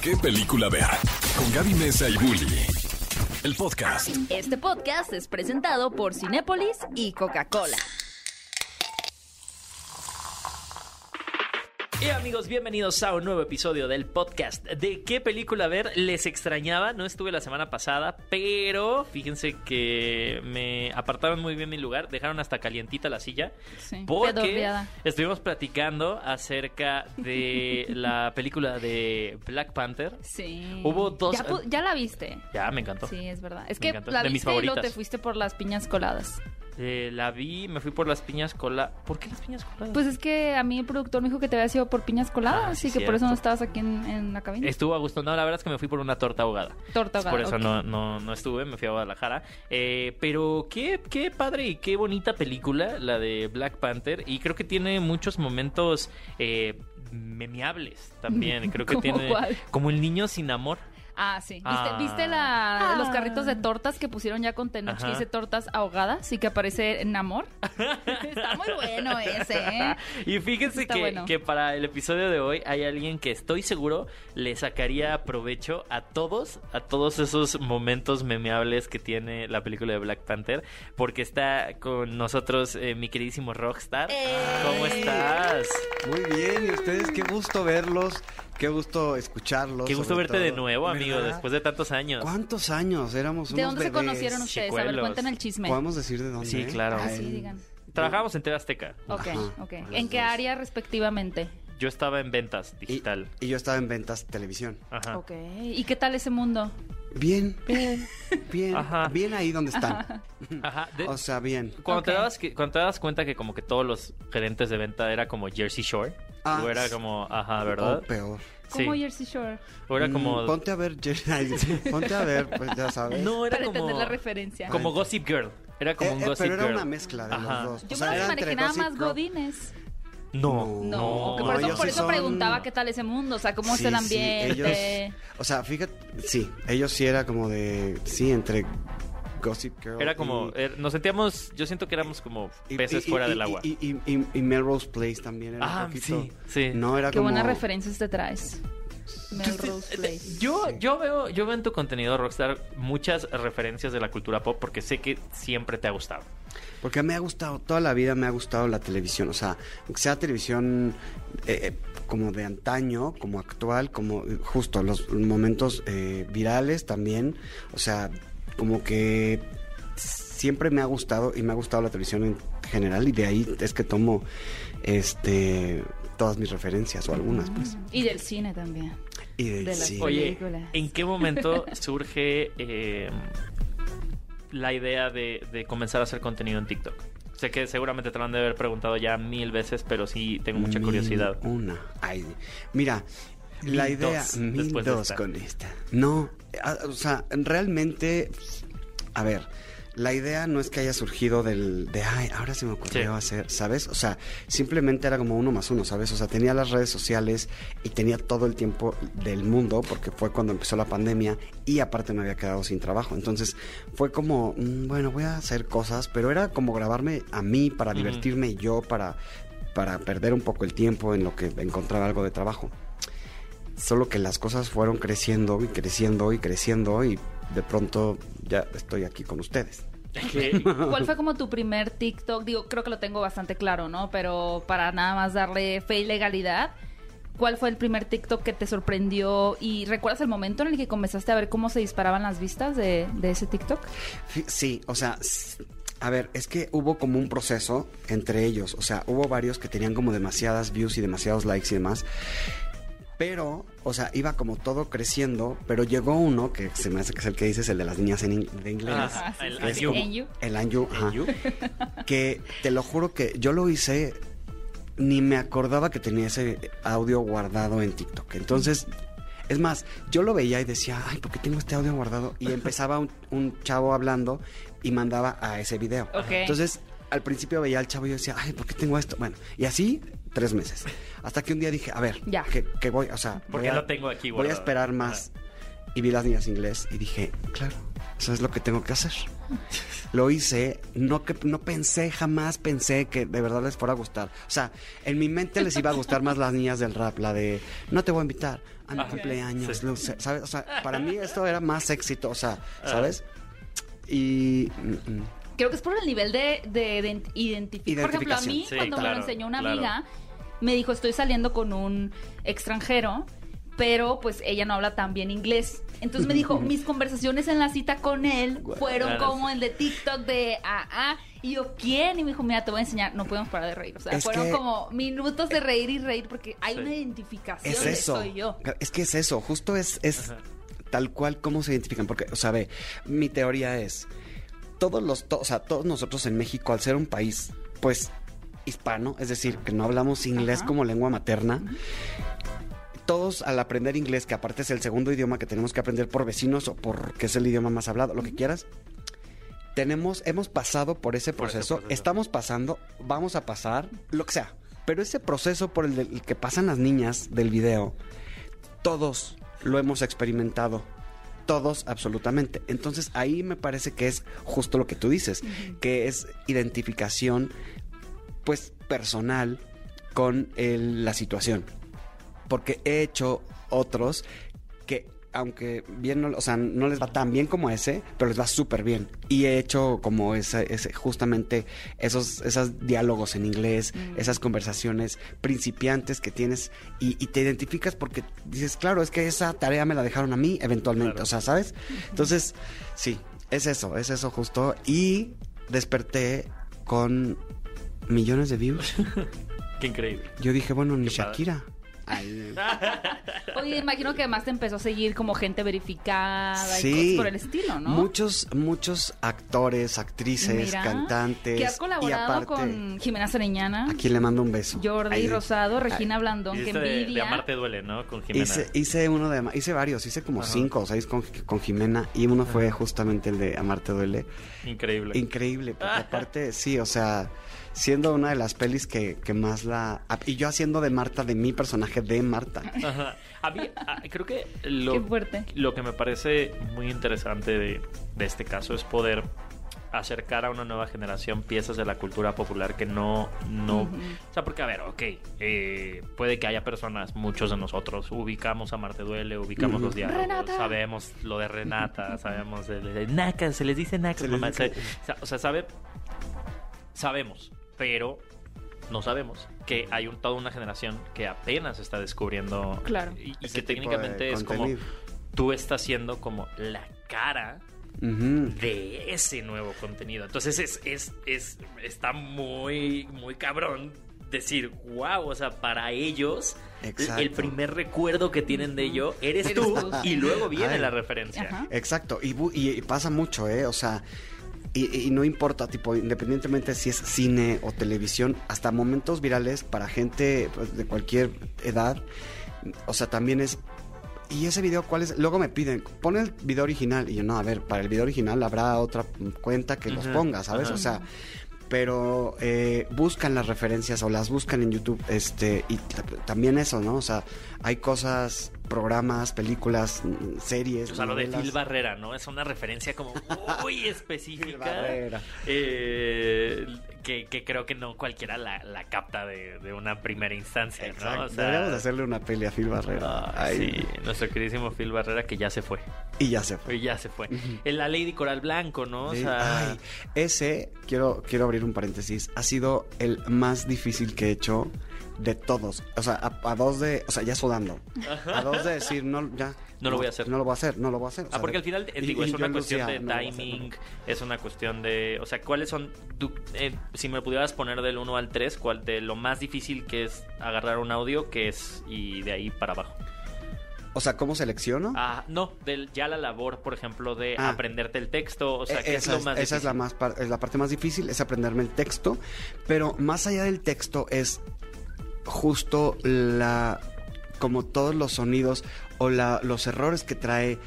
qué película ver. Con Gaby Mesa y Bully. El podcast. Este podcast es presentado por Cinépolis y Coca-Cola. Y amigos, bienvenidos a un nuevo episodio del podcast. ¿De qué película ver? Les extrañaba, no estuve la semana pasada, pero fíjense que me apartaron muy bien mi lugar, dejaron hasta calientita la silla, Sí, porque estuvimos platicando acerca de la película de Black Panther. Sí. Hubo dos- Ya, la viste. Ya, me encantó. Sí, es verdad. Es Me que encantó. la De mis viste y luego favoritas. te fuiste por las piñas coladas. Eh, la vi, me fui por las piñas cola. ¿Por qué las piñas coladas? Pues es que a mí el productor me dijo que te había sido por piñas coladas, Ah, así sí, que por eso no estabas aquí en, en la cabina. Estuvo a gusto. No, la verdad es que me fui por una torta ahogada. Torta ahogada, Por eso no, no, no estuve, me fui a Guadalajara. Eh, pero qué, qué padre y qué bonita película, la de Black Panther. Y creo que tiene muchos momentos eh, memeables también. Creo que ¿Cómo tiene cuál? como el niño sin amor. Ah, sí. ¿Viste, Ah. ¿viste la, los carritos de tortas que pusieron ya con Tenoch que dice tortas ahogadas y que aparece en amor? Está muy bueno ese, ¿eh? Y fíjense Está que, bueno. que para el episodio de hoy hay alguien que estoy seguro le sacaría provecho a todos, a todos esos momentos memeables que tiene la película de Black Panther, porque está con nosotros eh, mi queridísimo Rockstar. ¿Cómo estás? Muy bien, y ustedes, qué gusto verlos, qué gusto escucharlos. Qué gusto verte de nuevo, amigo, ¿Verdad? después de tantos años. ¿Cuántos años? Éramos ¿De unos dónde se conocieron ustedes? A ver, chicuelos. cuenten el chisme. ¿Podemos decir de dónde? Sí, claro. Ah, sí, digan. Trabajamos en TV Azteca. Ok, Ajá. ok. ¿En qué área respectivamente? Yo estaba en ventas digital. y yo estaba en ventas televisión. Ajá. Ok. ¿Y qué tal ese mundo? Bien, bien, bien, Ajá. bien ahí donde están. Ajá. De- O sea, bien. Cuando, te dabas, que- cuando te das cuenta que como que todos los gerentes de venta era como Jersey Shore, Ah, o era como, ajá, ¿verdad? O peor. ¿Cómo Sí. Jersey Shore? O era como... Mm, ponte a ver, Jer- ponte a ver, pues ya sabes. No, era Para como... entender la referencia. Como Gossip Girl. Era como Eh, un eh, Gossip pero era Girl. una mezcla de Ajá. los dos. Yo O sea, me Gossip más Girl- godines. No, No, que por no, eso, por sí eso son- preguntaba qué tal ese mundo, o sea, cómo es Sí, el sí, ambiente. ellos- o sea, fíjate, sí, ellos sí era como de, sí, entre Gossip Girl. Era como... y- er- nos sentíamos... Yo siento que éramos como peces y- fuera y- del agua. Y, y, y- y Melrose Place también era Ah, un poquito. sí, sí. No era Qué como. buenas referencias te traes. Melrose Eh, Place. Yo, yo veo, yo veo en tu contenido, Rockstar, muchas referencias de la cultura pop porque sé que siempre te ha gustado. Porque me ha gustado, toda la vida me ha gustado la televisión. O sea, aunque sea televisión eh, eh, como de antaño, como actual, como eh, justo los momentos eh, virales también. O sea, como que siempre me ha gustado y me ha gustado la televisión en general y de ahí es que tomo este todas mis referencias o algunas pues Y del cine también. y de, De las sí. Oye. ¿en qué momento surge eh, la idea de, de comenzar a hacer contenido en TikTok? Sé que seguramente te lo han de haber preguntado ya mil veces, pero sí tengo mucha Mil curiosidad. Una. Ay, mira, la idea. dos Mil de dos esta. con esta. No, o sea, realmente. A ver, la idea no es que haya surgido del. de ay, ahora se me ocurrió Sí. hacer, ¿sabes? O sea, simplemente era como uno más uno, ¿sabes? O sea, tenía las redes sociales y tenía todo el tiempo del mundo, porque fue cuando empezó la pandemia y aparte me había quedado sin trabajo. Entonces, fue como, mm, bueno, voy a hacer cosas, pero era como grabarme a mí para divertirme y yo para para perder un poco el tiempo en lo que encontraba algo de trabajo. Solo que las cosas fueron creciendo y creciendo y creciendo y de pronto ya estoy aquí con ustedes. ¿Cuál fue como tu primer TikTok? Digo, creo que lo tengo bastante claro, ¿no? Pero para nada más darle fe y legalidad, ¿cuál fue el primer TikTok que te sorprendió? ¿Y recuerdas el momento en el que comenzaste a ver cómo se disparaban las vistas de, de ese TikTok? Sí, o sea, a ver, es que hubo como un proceso entre ellos. O sea, hubo varios que tenían como demasiadas views y demasiados likes y demás. Pero, o sea, iba como todo creciendo, pero llegó uno, que se me hace que es el que dices, el de las niñas en in- de inglés. Ah, sí, el sí, sí. como- En You. El Anju, ajá. Que te lo juro que yo lo hice, ni me acordaba que tenía ese audio guardado en TikTok. Entonces, es más, yo lo veía y decía, ay, ¿por qué tengo este audio guardado? Y empezaba un, un chavo hablando y mandaba a ese video. Ok. Entonces, al principio veía al chavo y yo decía, ay, ¿por qué tengo esto? Bueno, y así tres meses. Hasta que un día dije, a ver, Ya. que, que voy, o sea, ¿Por voy qué a- lo tengo aquí Voy a esperar más. Y vi las niñas inglés y dije, claro, eso es lo que tengo que hacer. Lo hice, no que no pensé, jamás pensé que de verdad les fuera a gustar. O sea, en mi mente les iba a gustar más las niñas del rap, la de no te voy a invitar a mi Ajá. cumpleaños, Sí. sé, ¿sabes? O sea, para mí esto era más éxito, o sea, ¿sabes? Y mm, mm, Creo que es por el nivel de, de, de identificar. Por ejemplo, a mí, Identificación. Sí, cuando me claro, lo enseñó una claro. amiga, me dijo, estoy saliendo con un extranjero, pero pues ella no habla tan bien inglés. Entonces me dijo, mis conversaciones en la cita con él fueron como el de TikTok de ah, ah. Y yo, ¿quién? Y me dijo, mira, te voy a enseñar, no podemos parar de reír. O sea, Es fueron que- como minutos de reír y reír porque hay Sí. una identificación es de eso. soy yo. Es que es eso, justo es, es Ajá. tal cual cómo se identifican. Porque, o sea, ve, mi teoría es, todos los, to- o sea, todos nosotros en México, al ser un país, pues, hispano, es decir, que no hablamos inglés Ajá. como lengua materna, todos al aprender inglés, que aparte es el segundo idioma que tenemos que aprender por vecinos o porque es el idioma más hablado, lo que quieras, tenemos, hemos pasado por ese Por ese proceso, estamos pasando, vamos a pasar, lo que sea. Pero ese proceso por el que pasan las niñas del video, todos lo hemos experimentado. Todos, absolutamente. Entonces ahí me parece que es justo lo que tú dices, que es identificación, pues, personal con el- la situación. Porque he hecho otros que, aunque bien, no, o sea, no les va tan bien como ese, pero les va súper bien. Y he hecho como ese, ese justamente esos, esos diálogos en inglés, esas conversaciones principiantes que tienes y, y te identificas porque dices, claro, es que esa tarea me la dejaron a mí eventualmente, Claro. o sea, ¿sabes? Entonces, sí, es eso, es eso justo. Y desperté con millones de views. Qué increíble. Yo dije, bueno, ni Qué. Shakira. Ay, Oye, imagino que además te empezó a seguir como gente verificada y Sí. cosas por el estilo, ¿no? Muchos, muchos actores, actrices, Mira, cantantes. Que has y colaborado aparte, con Jimena Sariñana, A quien le mando un beso. Jordi Ay, Rosado, Regina Blandón, que Hiciste de, de envidia. Amarte Duele, ¿no? Con Jimena. Hice, hice uno de hice varios, hice como Ajá. cinco o seis con, con Jimena y uno fue justamente el de Amarte duele. Increíble. Increíble, porque aparte, sí, o sea, siendo una de las pelis que, que más la... Y yo haciendo de Marta, de mi personaje de Marta. Ajá. A mí, creo que lo, Qué fuerte. lo que me parece muy interesante de, de este caso es poder acercar a una nueva generación piezas de la cultura popular que no, no, o sea, porque a ver, ok, eh, puede que haya personas, muchos de nosotros, ubicamos a Marte Duele, ubicamos los diálogos, Renata. sabemos lo de Renata, sabemos de, de, se les dice Nacas, Se les mamá, dice- se- o sea, o sea, sabe, sabemos, pero no sabemos que hay un, toda una generación que apenas está descubriendo Claro. y, que técnicamente es como tú estás siendo como la cara de ese nuevo contenido. Entonces es, es, es está muy, muy cabrón decir, wow, o sea, para ellos Exacto. el primer recuerdo que tienen de ello eres, tú, y luego viene Ay. la referencia. Ajá. Exacto, y, bu- y- y pasa mucho, ¿eh? O sea, y, y no importa, tipo, independientemente si es cine o televisión, hasta momentos virales para gente pues, de cualquier edad, o sea, también es... ¿Y ese video cuál es? Luego me piden, pon el video original. Y yo, no, a ver, para el video original habrá otra cuenta que los ponga, ¿sabes? O sea, pero eh, buscan las referencias o las buscan en YouTube, este, y también eso, ¿no? O sea, hay cosas, programas, películas, mm, series. O sea, lo de. Phil Barrera, ¿no? Es una referencia como muy específica. Barrera. eh, que, que creo que no cualquiera la, la capta de, de una primera instancia, ¿no? Exacto. O sea, Deberíamos hacerle una peli a Phil Barrera. ah, sí, nuestro queridísimo Phil Barrera que ya se fue. Y ya se fue. Y ya se fue. En la Lady Coral Blanco, ¿no? O sea, ay, ese, quiero, quiero abrir un paréntesis, ha sido el más difícil que he hecho de todos. O sea, a, a dos de, o sea, ya sudando. A dos de decir, no, ya. No lo voy a hacer. No lo voy a hacer, no lo voy a hacer. o Ah, porque al final, eh, digo, y es una cuestión Lucía, de no timing, es una cuestión de, o sea, ¿cuáles son, eh, si me pudieras poner del 1 al 3, cuál de lo más difícil que es agarrar un audio, que es, y de ahí para abajo? O sea, ¿cómo selecciono? Ah, no, del, ya la labor, por ejemplo, de Ah. aprenderte el texto, o sea, Eh, ¿qué es lo es, más esa es la más es la parte más difícil es aprenderme el texto pero más allá del texto es justo la como todos los sonidos o la, los errores que trae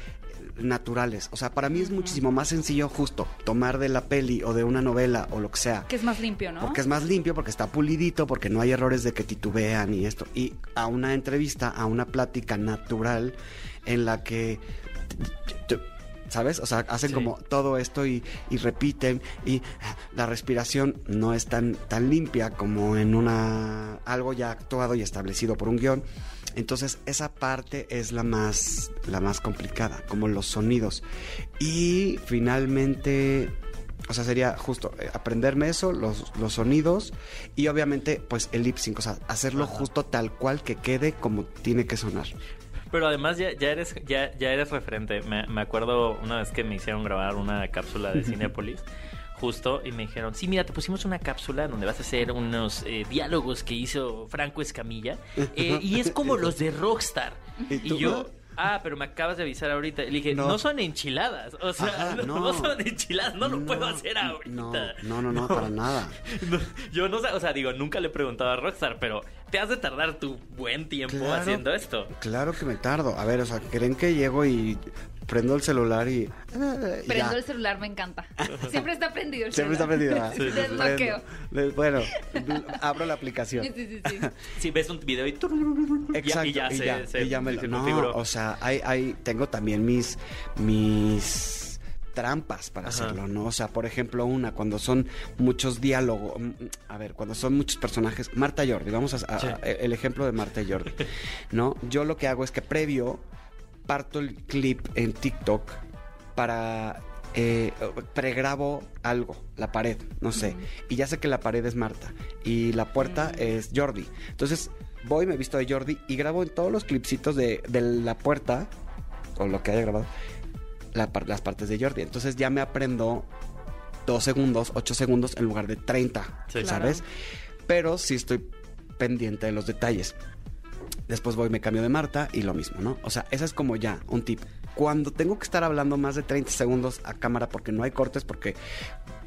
naturales o sea para mí es muchísimo más sencillo justo tomar de la peli o de una novela o lo que sea Que es más limpio, ¿no? porque es más limpio, porque está pulidito, porque no hay errores de que titubean y esto. Y a una entrevista, a una plática natural en la que ¿sabes? O sea, hacen Sí. como todo esto y, y repiten y la respiración no es tan, tan limpia como en una algo ya actuado y establecido por un guion. Entonces esa parte es la más, la más complicada, como los sonidos. Y finalmente, o sea, sería justo eh, aprenderme eso, los, los sonidos y obviamente pues el lip sync, o sea, hacerlo justo tal cual que quede como tiene que sonar. Pero además ya, ya eres ya, ya eres referente. Me, me acuerdo una vez que me hicieron grabar una cápsula de Cinépolis. Justo, y me dijeron, sí, mira, te pusimos una cápsula donde vas a hacer unos eh, diálogos que hizo Franco Escamilla. eh, y es como los de Rockstar. ¿Y yo, ah, pero me acabas de avisar ahorita. Le dije, no, No. son enchiladas. O sea, Ajá, no, son enchiladas, no lo No, puedo hacer ahorita. No, no, no, para nada. Yo no sé, o sea, digo, nunca le he preguntado a Rockstar, pero te has de tardar tu buen tiempo Claro. haciendo esto. Claro que me tardo. A ver, o sea, ¿creen que llego y prendo el celular y... y Prendo ya? el celular, me encanta. Siempre está prendido el Siempre está prendido. Desbloqueo. Bueno, abro la aplicación. Sí, sí, sí. Si ves un video y... Exacto, y ya, y se, ya, se- y ya me lo- se no, configuró. o sea, hay, hay, tengo también mis, mis trampas para Ajá. hacerlo, ¿no? O sea, por ejemplo, una, cuando son muchos diálogos, mm, a ver, cuando son muchos personajes, Marta Jordi, vamos a, a- Sí. a- el ejemplo de Marta Jordi, ¿no? Yo lo que hago es que previo parto el clip en TikTok para eh, pregrabo algo, la pared, no sé, y ya sé que la pared es Marta y la puerta es Jordi. Entonces voy, me visto de Jordi y grabo en todos los clipsitos de, de la puerta o lo que haya grabado la las partes de Jordi. Entonces ya me aprendo dos segundos, ocho segundos en lugar de 30, Sí. ¿sabes? Pero sí estoy pendiente de los detalles. Después voy, me cambio de Marta y lo mismo, ¿no? O sea, esa es como ya un tip. Cuando tengo que estar hablando más de 30 segundos a cámara porque no hay cortes, porque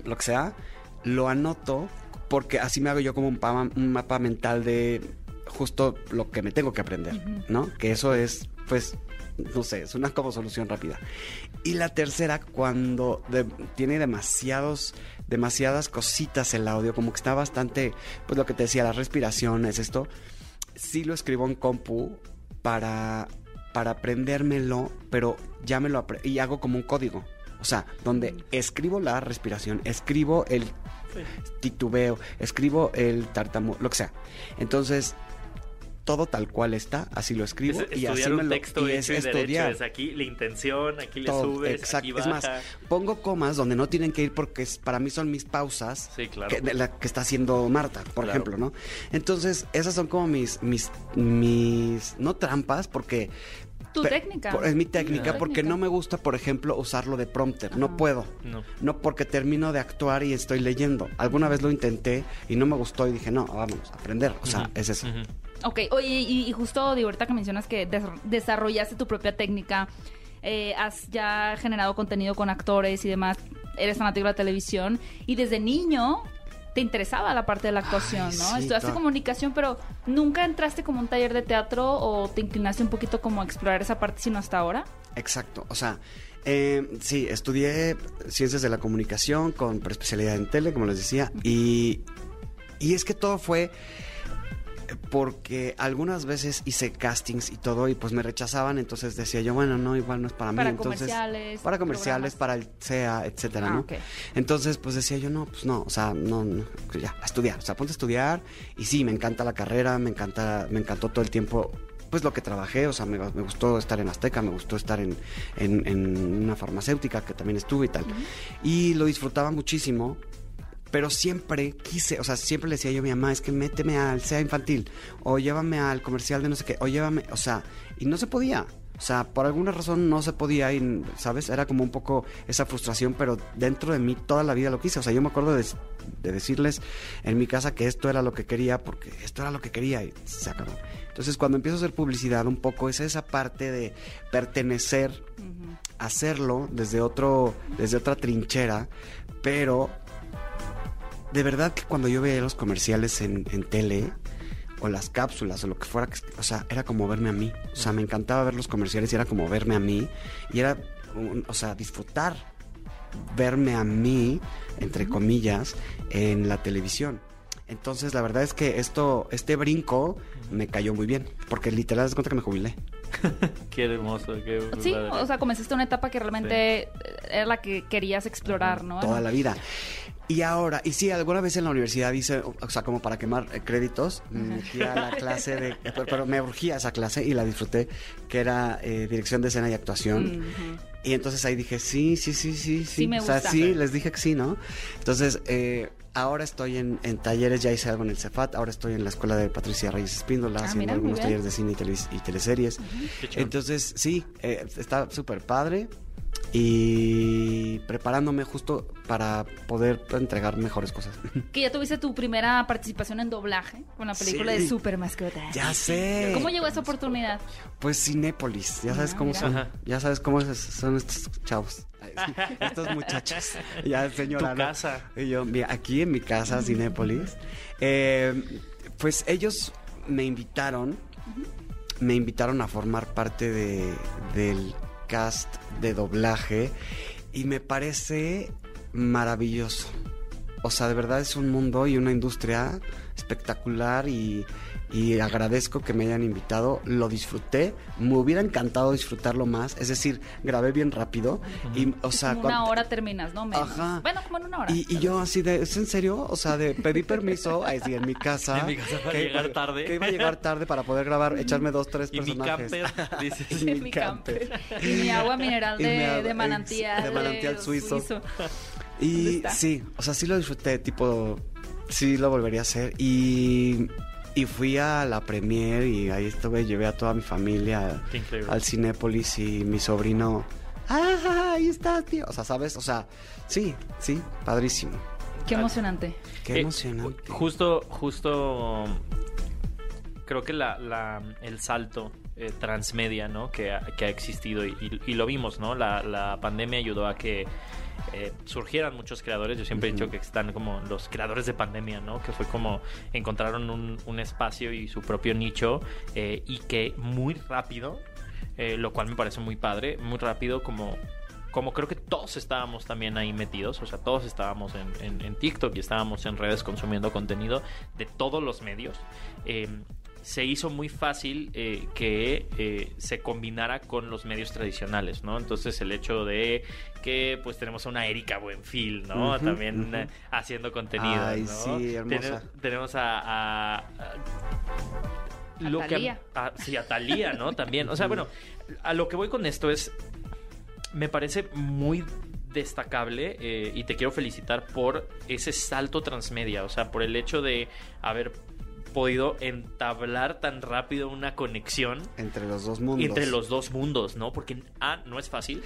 lo que sea, lo anoto porque así me hago yo como un, pa- un mapa mental de justo lo que me tengo que aprender, ¿no? Que eso es, pues, no sé, es una como solución rápida. Y la tercera, cuando de- tiene demasiados, demasiadas cositas el audio, como que está bastante, pues lo que te decía, las respiraciones, esto, sí lo escribo en compu para, para aprendérmelo, pero ya me lo y hago como un código. O sea, donde escribo la respiración, escribo el titubeo, escribo el tartamudo, lo que sea. Entonces, todo tal cual está, así lo escribo Es y así me un lo texto y es y derecho. estudiar. Es aquí la intención, aquí le todo, subes, exacto. aquí Es baja. más, pongo comas donde no tienen que ir porque es- para mí son mis pausas Sí, claro. que, de la que está haciendo Marta, por Claro. ejemplo, ¿no? Entonces, esas son como mis, mis, mis, no trampas, porque... Tu pe- técnica. por- es mi técnica, porque técnica. no me gusta, por ejemplo, usarlo de prompter. No puedo. No. No porque termino de actuar y estoy leyendo. Alguna vez lo intenté y no me gustó y dije, no, vamos a aprender. O sea, es eso. Ok, oye, y, y justo de ahorita que mencionas que des- desarrollaste tu propia técnica, eh, has ya generado contenido con actores y demás, eres fanático de la televisión y desde niño te interesaba la parte de la actuación, Ay, ¿no? sí, Estudiaste comunicación, pero nunca entraste como un taller de teatro o te inclinaste un poquito como a explorar esa parte, sino hasta ahora. Exacto, o sea, eh, sí, estudié ciencias de la comunicación con especialidad en tele, como les decía, y, y es que todo fue porque algunas veces hice castings y todo y pues me rechazaban, entonces decía yo, bueno, no, igual no es para, Para mí, entonces comerciales, para comerciales, programas. para el SEA, etcétera, Ah, ¿no? Entonces, pues decía yo, no, pues no, o sea, no, no, pues ya, a estudiar, o sea, ponte a estudiar y sí, me encanta la carrera, me encanta, me encantó todo el tiempo, pues lo que trabajé, o sea, me, me gustó estar en Azteca, me gustó estar en, en- en una farmacéutica que también estuve y tal, y lo disfrutaba muchísimo, pero siempre quise, o sea, siempre le decía yo a mi mamá, es que méteme al SEA infantil, o llévame al comercial de no sé qué, o llévame, o sea, y no se podía. O sea, por alguna razón no se podía y, ¿sabes? Era como un poco esa frustración, pero dentro de mí toda la vida lo quise. O sea, yo me acuerdo de, de decirles en mi casa que esto era lo que quería, porque esto era lo que quería y se acabó. Entonces, cuando empiezo a hacer publicidad, un poco es esa parte de pertenecer, hacerlo desde otro, desde otra trinchera, pero de verdad que cuando yo veía los comerciales en, en tele o las cápsulas o lo que fuera, o sea, era como verme a mí. O sea, me encantaba ver los comerciales y era como verme a mí y era, un- o sea, disfrutar verme a mí, entre comillas, en la televisión. Entonces, la verdad es que esto, este brinco me cayó muy bien, porque literal, es cuenta que me jubilé. Qué hermoso, qué Sí, padre. o sea, comenzaste una etapa que realmente eh, era la que querías explorar, ¿no? toda la vida. Y ahora, y sí, alguna vez en la universidad hice, o sea, como para quemar eh, créditos, me metí a la clase de, pero, pero me urgía esa clase y la disfruté, que era eh, dirección de escena y actuación. Y entonces ahí dije, sí, sí, sí, sí, sí. Sí me o sea, gusta. sí, les dije que sí, ¿no? Entonces, eh, ahora estoy en, en talleres, ya hice algo en el Cefat, ahora estoy en la escuela de Patricia Reyes Espíndola, Ah, haciendo mira, algunos talleres de cine y, teles- y teleseries. Entonces, sí, eh, está súper padre y preparándome justo para poder entregar mejores cosas. Que ya tuviste tu primera participación en doblaje con la película Sí. de Super Mascota. ya sé. ¿Cómo llegó esa oportunidad? Pues Cinépolis, ya sabes Ah, cómo mira. son, Ajá. ya sabes cómo son estos chavos, estos muchachos, ya señora. Tu ¿no? casa. Y yo, mira, aquí en mi casa, Cinépolis, eh, pues ellos me invitaron, me invitaron a formar parte de, del cast de doblaje y me parece maravilloso. O sea, de verdad es un mundo y una industria espectacular y, y agradezco que me hayan invitado. Lo disfruté, me hubiera encantado disfrutarlo más. Es decir, grabé bien rápido y, o sea, como una hora terminas, ¿no? Menos. Ajá. Bueno, como en una hora. y, y yo así de, ¿es en serio? O sea, de pedí permiso, ahí sí, en mi casa. En mi casa para que llegar iba- tarde. Que iba a llegar tarde para poder grabar, echarme dos, tres Y mi personajes. camper, dices. Y En mi camper. Y mi agua mineral de, mi agua- de manantial. de manantial suizo. ¿Dónde Y sí, o sea, sí lo disfruté, tipo, sí lo volvería a hacer. Y, y fui a la premier y ahí estuve, llevé a toda mi familia al Cinépolis y mi sobrino, ¡ah, ahí está, tío! O sea, ¿sabes? O sea, sí, sí, padrísimo. Qué emocionante. Qué Eh, emocionante. Justo, justo. Creo que la, la- el salto eh, transmedia, ¿no? Que ha, que ha existido y, y- y lo vimos, ¿no? La, la pandemia ayudó a que eh, surgieran muchos creadores. Yo siempre he dicho que están como los creadores de pandemia, ¿no? Que fue como encontraron un, un espacio y su propio nicho eh, y que muy rápido, eh, lo cual me parece muy padre, muy rápido como como creo que todos estábamos también ahí metidos, o sea, todos estábamos en, en- en TikTok y estábamos en redes consumiendo contenido de todos los medios, eh, se hizo muy fácil eh, que eh, se combinara con los medios tradicionales, ¿no? Entonces el hecho de que pues tenemos a una Erika Buenfil, ¿no? También eh, haciendo contenido, Ay, ¿no? sí, hermosa. Tene- tenemos a... a- a- A lo que- a- sí, a Talía, ¿no? También. O sea, bueno, a lo que voy con esto es. Me parece muy destacable eh, y te quiero felicitar por ese salto transmedia. O sea, por el hecho de haber podido entablar tan rápido una conexión Entre los dos mundos. entre los dos mundos, ¿no? Porque A, no es fácil.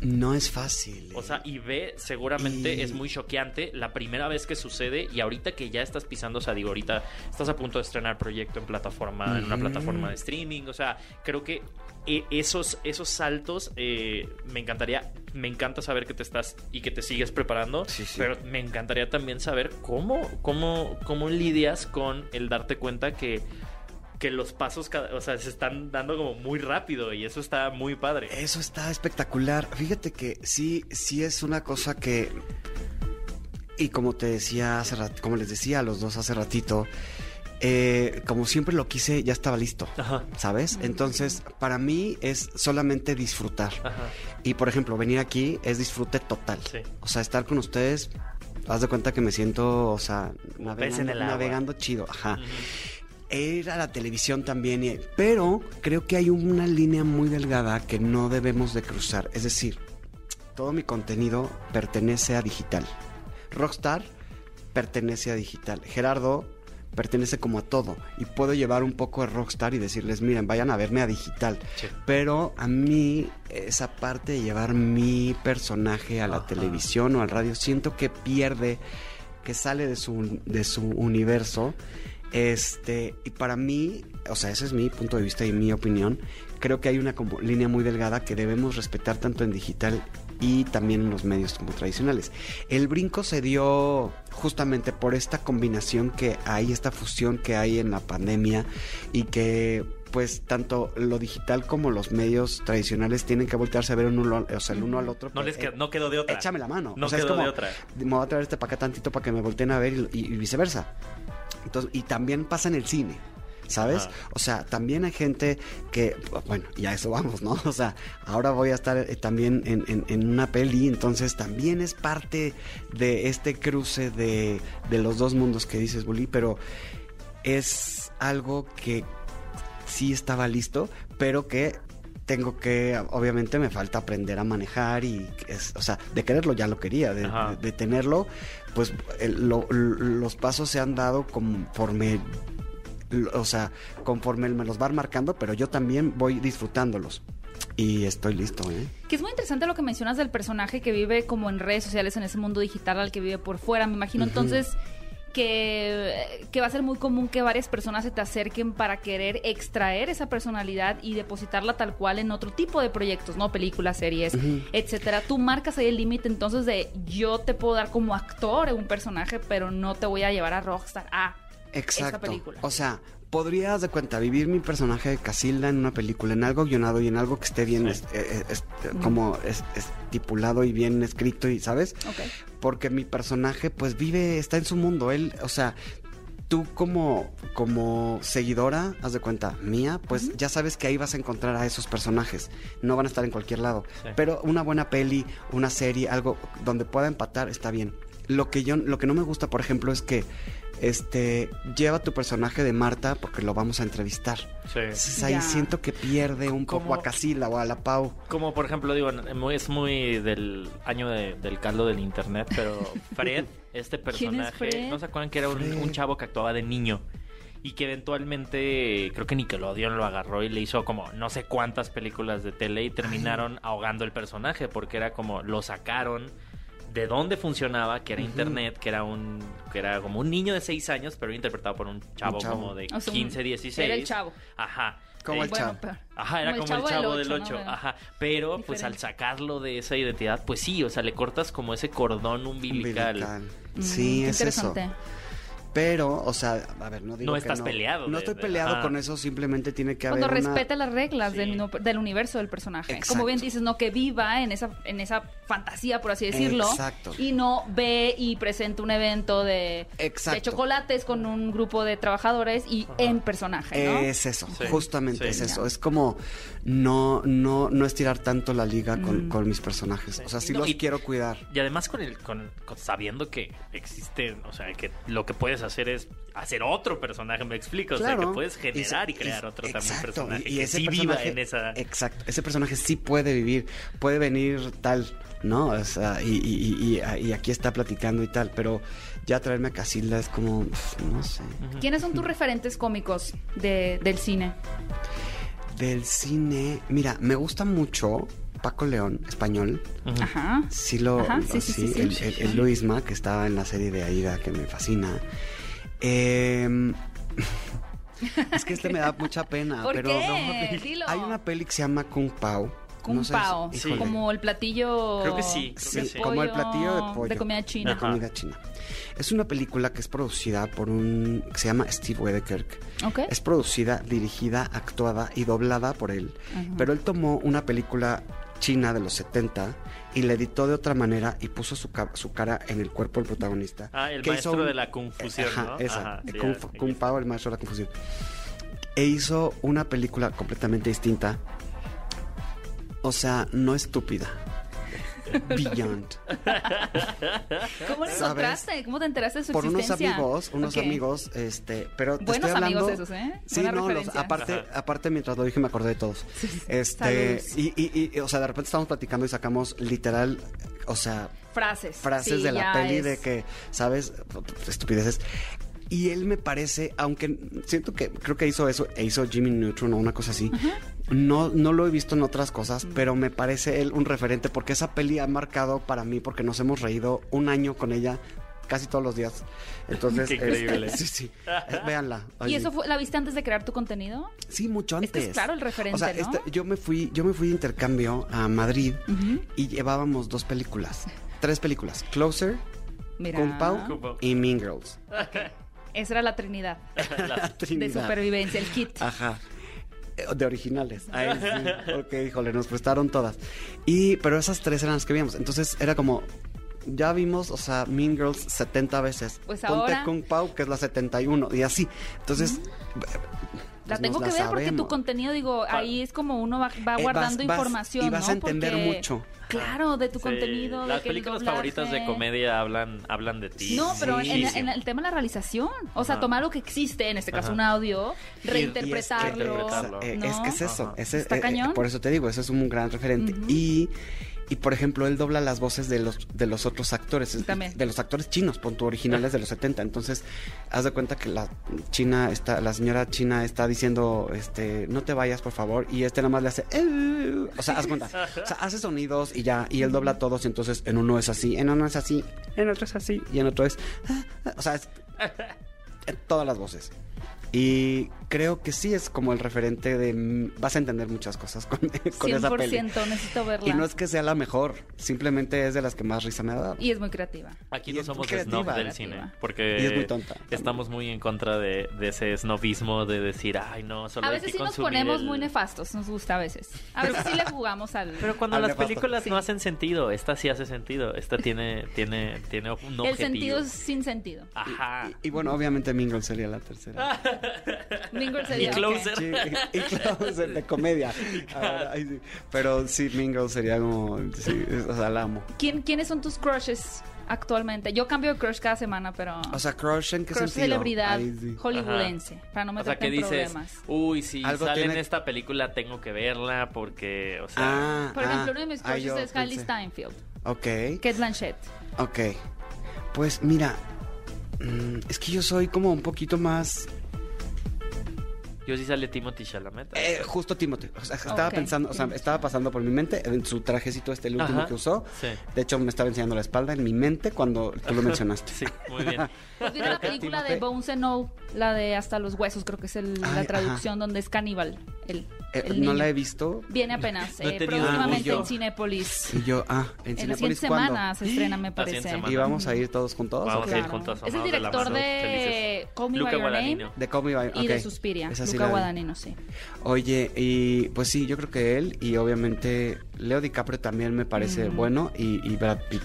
No es fácil. O eh. sea, y B, seguramente Y- es muy choqueante la primera vez que sucede y ahorita que ya estás pisando, o sea, digo, ahorita estás a punto de estrenar proyecto en plataforma, en una plataforma de streaming, o sea, creo que eh, esos, esos saltos eh, me encantaría, me encanta saber que te estás y que te sigues preparando, Sí, sí. pero me encantaría también saber cómo, cómo, cómo lidias con el darte cuenta que que los pasos, cada- o sea, se están dando como muy rápido y eso está muy padre. Eso está espectacular. Fíjate que sí, sí es una cosa que. Y como te decía hace rat- como les decía a los dos hace ratito, eh, como siempre lo quise, ya estaba listo. Ajá. ¿Sabes? Entonces, para mí es solamente disfrutar. Ajá. Y por ejemplo, venir aquí es disfrute total. Sí. O sea, estar con ustedes, haz de cuenta que me siento, o sea, navegando, navegando chido. Ajá. Ir a la televisión también, y- pero creo que hay una línea muy delgada que no debemos de cruzar. Es decir, todo mi contenido pertenece a digital. Rockstar pertenece a digital. Gerardo pertenece como a todo. Y puedo llevar un poco de Rockstar y decirles, miren, vayan a verme a digital. Sí. Pero a mí, esa parte de llevar mi personaje a la Ajá. televisión o al radio, siento que pierde, que sale de su, de su universo. Este, y para mí, o sea, ese es mi punto de vista y mi opinión. Creo que hay una como línea muy delgada que debemos respetar tanto en digital y también en los medios como tradicionales. El brinco se dio justamente por esta combinación que hay, esta fusión que hay en la pandemia y que pues tanto lo digital como los medios tradicionales tienen que voltearse a ver un uno, o sea, el uno al otro. No les Eh, qued- no quedó de otra. Échame la mano. No o sea, es quedó como, de otra. me voy a traer este para acá tantito para que me volteen a ver y, y- y viceversa. Entonces, y también pasa en el cine. ¿sabes? Ajá. O sea, también hay gente que, bueno, y a eso vamos, ¿no? O sea, ahora voy a estar eh, también en, en- en una peli, entonces también es parte de este cruce de, de los dos mundos que dices, Bully, pero es algo que sí estaba listo, pero que tengo que, obviamente me falta aprender a manejar y, es, o sea, de quererlo ya lo quería, de, Ajá. de- de tenerlo, pues el- lo- los pasos se han dado conforme, o sea, conforme me los va marcando, pero yo también voy disfrutándolos. Y estoy listo, ¿eh? Que es muy interesante lo que mencionas del personaje que vive como en redes sociales, en ese mundo digital al que vive por fuera. Me imagino entonces que, que va a ser muy común que varias personas se te acerquen para querer extraer esa personalidad y depositarla tal cual en otro tipo de proyectos, ¿no? Películas, series, etcétera. Tú marcas ahí el límite entonces de yo te puedo dar como actor un personaje, pero no te voy a llevar a Rockstar a Exacto. película. O sea, podrías de cuenta vivir mi personaje de Casilda en una película, en algo guionado y en algo que esté bien Sí. eh, es- como es- estipulado y bien escrito y, ¿sabes? Ok. Porque mi personaje pues vive, está en su mundo. Él, o sea, tú como, como seguidora, haz de cuenta, mía, pues ya sabes que ahí vas a encontrar a esos personajes. No van a estar en cualquier lado. Sí. Pero una buena peli, una serie, algo donde pueda empatar, está bien. Lo que yo, lo que no me gusta, por ejemplo, es que este lleva tu personaje de Marta porque lo vamos a entrevistar. Sí. Entonces ahí siento que pierde un poco a Casila o a la Pau. Como por ejemplo, digo, es muy del año de- del caldo del internet, pero Fred, este ¿Quién es personaje, Fred? ¿no se acuerdan que era un, un chavo que actuaba de niño? Y que eventualmente, creo que Nickelodeon lo agarró y le hizo como no sé cuántas películas de tele y terminaron ahogando el personaje porque era como lo sacaron de dónde funcionaba, que era internet, que era un que era como un niño de 6 años, pero interpretado por un chavo, chavo. como de O sea, un- 15, 16. era el chavo. Ajá. Como Eh, el Bueno, chavo. Ajá, era como, el chavo, del 8. ocho, ¿no? Ajá. Pero, pues al Diferente. sacarlo de esa identidad, pues sí, o sea, le cortas como ese cordón umbilical. Umbilical. Mm, Sí, qué es eso. Pero, o sea, a ver, no digo No que estás no. peleado No de- estoy peleado con eso, simplemente tiene que haber Cuando una- respeta las reglas Sí. del, del universo del personaje. Exacto. Como bien dices, no que viva en esa, en esa fantasía, por así decirlo. Exacto. Y no ve y presenta un evento de, Exacto. de chocolates con un grupo de trabajadores y en personaje, ¿no? Es eso, Sí, justamente sí. es eso. Ya. Es como no, no, no estirar tanto la liga con, Mm. con mis personajes. O sea, sí No, los y- quiero cuidar. Y además con el con, con- sabiendo que existe, o sea, que lo que puedes hacer es hacer otro personaje, me explico, o sea, que puedes generar y, crear otro también exacto, personaje y- y que ese sí viva personaje- en esa Exacto, ese personaje sí puede vivir, puede venir tal, ¿no? O sea, y, y- y- y aquí está platicando y tal, pero ya traerme a Casilda es como, no sé. ¿Quiénes son tus referentes cómicos de- del cine? Del cine, mira, me gusta mucho Paco León, español. Ajá. Sí lo, Ajá, lo- sí, sí, sí, sí. el, el- el Luisma, que estaba en la serie de Aida, que me fascina. Eh, es que este me da mucha pena, ¿Por pero qué? Dilo. hay una peli que se llama Kung Pao. Kung No sé, Pao, como el platillo. Creo que sí, creo Sí, que sí. como el platillo de pollo. De comida china. De comida china. Es una película que es producida por un... que se llama Steve Wedekirk. Ok. Es producida, dirigida, actuada y doblada por él. Ajá. Pero él tomó una película china de los 70 y la editó de otra manera y puso su, ca- su cara en el cuerpo del protagonista. Ah, el que maestro hizo un- de la confusión, Ajá, ¿no? esa. Ajá, sí, Kung, ya, sí, Kung ya. Pao, el maestro de la confusión. E hizo una película completamente distinta. O sea, no estúpida. Beyond. ¿Cómo lo encontraste? ¿Cómo te enteraste de su Por unos amigos, unos amigos, este, pero te Buenos estoy hablando... amigos esos, ¿eh? Sí, Buena no, los- aparte, Ajá. aparte mientras lo dije me acordé de todos. Este, y, y, y, o sea, de repente estamos platicando y sacamos literal, o sea, Frases. frases Sí, de la peli es- de que, ¿sabes? Estupideces. Y él me parece, aunque siento que creo que hizo eso, e hizo Jimmy Neutron o una cosa así. No, no lo he visto en otras cosas, pero me parece él un referente porque esa peli ha marcado para mí porque nos hemos reído un año con ella casi todos los días. Entonces, Qué increíble. este, sí, sí. Eh, Véanla. ¿Y eso fue, la viste antes de crear tu contenido? Sí, mucho Es antes. que es claro el referente, O sea, ¿no? este- yo me fui, yo me fui de intercambio a Madrid y llevábamos dos películas, tres películas, Closer, Mira. Y Mean Girls. Esa era la trinidad La de Trinidad. supervivencia, el kit. Ajá. De originales. Ay, sí. Porque, híjole, nos prestaron todas. Y, pero esas tres eran las que vimos. Entonces era como, ya vimos, o sea, Mean Girls 70 veces. Pues Ponte ahora- Kung Pao, que es la 71, y así. Entonces, La pues tengo nos que ver porque tu contenido, digo, ahí es como uno va, va Eh, guardando vas- vas- información. y vas ¿no? a entender Porque, mucho. Claro, de tu Sí, contenido. de Las que el películas doblaje- favoritas de comedia hablan, hablan de ti. No, pero en, en- el tema de la realización. O sea, Ajá. tomar lo que existe, en este caso Ajá. un audio, Y- y reinterpretarlo. reinterpretarlo. Eh, ¿no? Es que es eso. Ese- Está eh, eh, cañón. por eso te digo, ese es un gran referente. Y, y por ejemplo, él dobla las voces de los, de los otros actores. También. De los actores chinos, pon tu originales de los 70. Entonces, haz de cuenta que la china está, la señora china está diciendo, este, no te vayas, por favor. Y este nada más le hace, "Eh", o sea, haz cuenta. O sea, hace sonidos y ya, y él dobla todos. Y entonces, en uno es así, en uno es así, en otro es así, y en otro es, "Ah, ah", o sea, es en todas las voces. Y creo que sí es como el referente de... mm, Vas a entender muchas cosas con, con esa peli. 100% necesito verla. Y no es que sea la mejor, simplemente es de las que más risa me ha dado. Y es muy creativa. Aquí Y no somos snob del Creativa. cine, porque Y es muy tonta. estamos muy en contra de, de ese snobismo de decir, ay no, solo A hay veces que sí nos ponemos el-". muy nefastos, nos gusta a veces. A veces sí le jugamos al... Pero cuando Al las nefasto. películas Sí. no hacen sentido, esta sí hace sentido, esta tiene tiene tiene un objetivo. el sentido es sin sentido. Ajá. Y, y bueno, obviamente Mingle sería la tercera. Mean Girls sería, Y Closer. Sí, y, y Closer de comedia. Ahora, ay, sí. Pero sí, Mingle sería como... Sí, o sea, la amo. ¿Quién, ¿Quiénes son tus crushes actualmente? Yo cambio de crush cada semana, pero... O sea, Crush en qué crush sentido? celebridad Ay, sí. hollywoodense, para no O sea, que en dices, problemas. uy, si Algo sale en esta película tengo que verla porque, o sea, Ah, Por ah, ejemplo, uno de mis ah, crushes yo es pensé. Steinfeld, Ok, Kate Blanchett. ok. Pues mira, mm, es que yo soy como un poquito más... yo sí sale Timothy Chalamet. Eh, justo Timothy. O sea, estaba Ok, pensando, o sea, Timothy. estaba pasando por mi mente en su trajecito este, el último Ajá, que usó. sí. De hecho, me estaba enseñando la espalda en mi mente cuando tú lo mencionaste. Sí, muy bien. Pues viene la película de. Bones and All, la de Hasta los huesos, creo que es el- la Ay, traducción donde es caníbal. El, Eh, no la he visto. Viene apenas, No eh, próximamente en Cinépolis. Y yo, ah, en En Cinépolis, ¿cuándo? semana se estrena, me parece. ¿Y vamos a ir todos juntos? Vamos ¿o a ir juntos. Es el de director de felices. Call Me Luca By Your Guadagnino. Name De Call Me By- y de Suspiria. Sí Luca. Guadagnino, sí. Oye, y pues sí, yo creo que él y obviamente Leo DiCaprio también me parece Mm. bueno y, y Brad Pitt.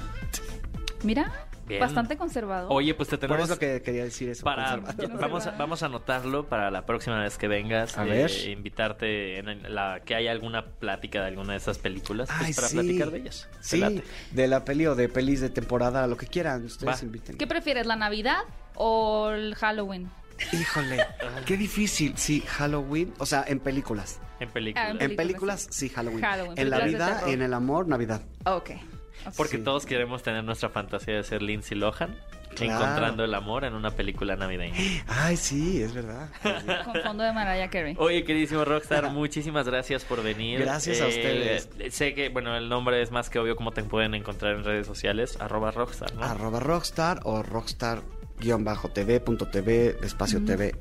Mira, Bien. bastante conservador. Oye, pues te Por tenemos eso que quería decir eso. para vamos a, vamos a anotarlo para la próxima vez que vengas A eh, ver. invitarte en la que haya alguna plática de alguna de esas películas pues, Ay, para sí. platicar de ellas. ¿Te Sí, de la peli o de pelis de temporada, lo que quieran, ustedes Va. inviten. ¿Qué prefieres, la Navidad o el Halloween? Híjole, qué difícil. Sí, Halloween, o sea, en películas. en películas. Ah, en En Películas, sí, Halloween. Halloween, en la vida en el amor, Navidad. Ok. Porque Sí. todos queremos tener nuestra fantasía de ser Lindsay Lohan Claro. encontrando el amor en una película navideña. Ay, sí, es verdad. Con fondo de Mariah Carey. Oye, queridísimo Rockstar, muchísimas gracias por venir. Eh, Gracias a ustedes. Sé que, bueno, el nombre es más que obvio como te pueden encontrar en redes sociales, arroba Rockstar, ¿no? Arroba Rockstar o Rockstar guion bajo TV, punto TV, espacio TV.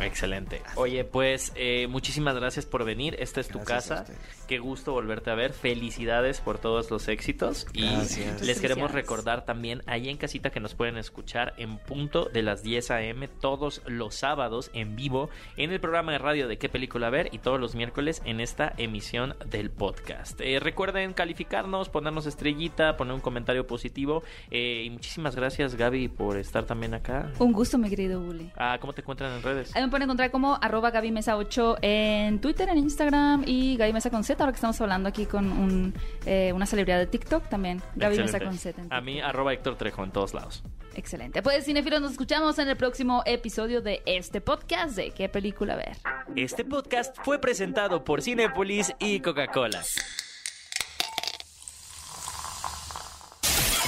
Excelente. Oye, pues eh, muchísimas gracias por venir. Esta es tu Gracias casa. Qué gusto volverte a ver. Felicidades por todos los éxitos. Y Gracias. les queremos recordar también ahí en casita que nos pueden escuchar en punto de las 10 a.m. todos los sábados en vivo en el programa de radio de qué película ver y todos los miércoles en esta emisión del podcast. Eh, recuerden calificarnos, ponernos estrellita, poner un comentario positivo. eh, y muchísimas gracias Gaby por estar también acá. Un gusto, mi querido Bully. Ah, ¿Cómo te encuentran en redes? Ahí me pueden encontrar como arroba Gaby Mesa 8 en Twitter, en Instagram y Gaby Mesa con Z, ahora que estamos hablando aquí con un, eh, una celebridad de TikTok también. Gaby Mesa Excelente. con Z. en A mí, arroba Héctor Trejo en todos lados. Excelente. Pues cinefilos, nos escuchamos en el próximo episodio de este podcast de ¿Qué película ver? Este podcast fue presentado por Cinepolis y Coca-Cola.